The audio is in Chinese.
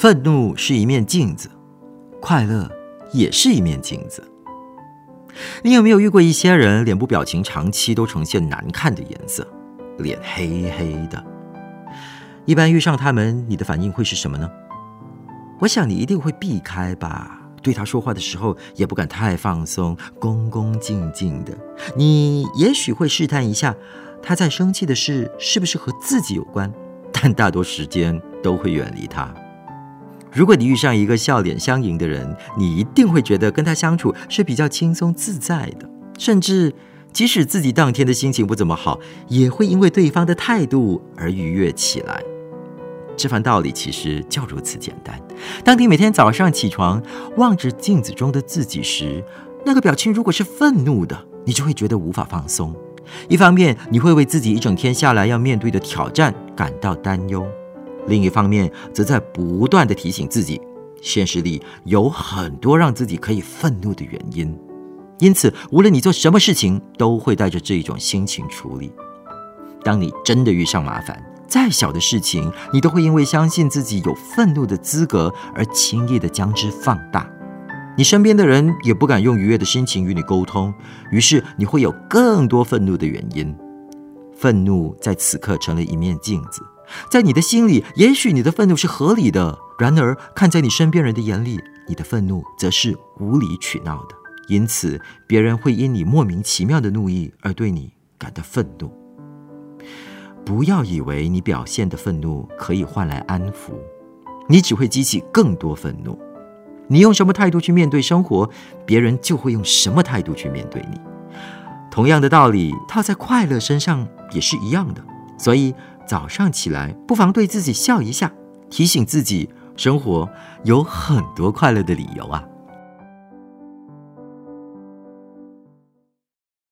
愤怒是一面镜子，快乐也是一面镜子。你有没有遇过一些人脸部表情长期都呈现难看的颜色，脸黑黑的？一般遇上他们，你的反应会是什么呢？我想你一定会避开吧。对他说话的时候，也不敢太放松，恭恭敬敬的。你也许会试探一下，他在生气的事是不是和自己有关，但大多时间都会远离他。如果你遇上一个笑脸相迎的人，你一定会觉得跟他相处是比较轻松自在的，甚至即使自己当天的心情不怎么好，也会因为对方的态度而愉悦起来。这番道理其实就如此简单。当你每天早上起床望着镜子中的自己时，那个表情如果是愤怒的，你就会觉得无法放松。一方面，你会为自己一整天下来要面对的挑战感到担忧。另一方面，则在不断的提醒自己，现实里有很多让自己可以愤怒的原因。因此，无论你做什么事情，都会带着这一种心情处理。当你真的遇上麻烦，再小的事情，你都会因为相信自己有愤怒的资格而轻易的将之放大。你身边的人也不敢用愉悦的心情与你沟通，于是你会有更多愤怒的原因。愤怒在此刻成了一面镜子。在你的心里，也许你的愤怒是合理的；然而，看在你身边人的眼里，你的愤怒则是无理取闹的。因此，别人会因你莫名其妙的怒意而对你感到愤怒。不要以为你表现的愤怒可以换来安抚，你只会激起更多愤怒。你用什么态度去面对生活，别人就会用什么态度去面对你。同样的道理套在快乐身上也是一样的。所以。早上起来，不妨对自己笑一下，提醒自己，生活有很多快乐的理由啊。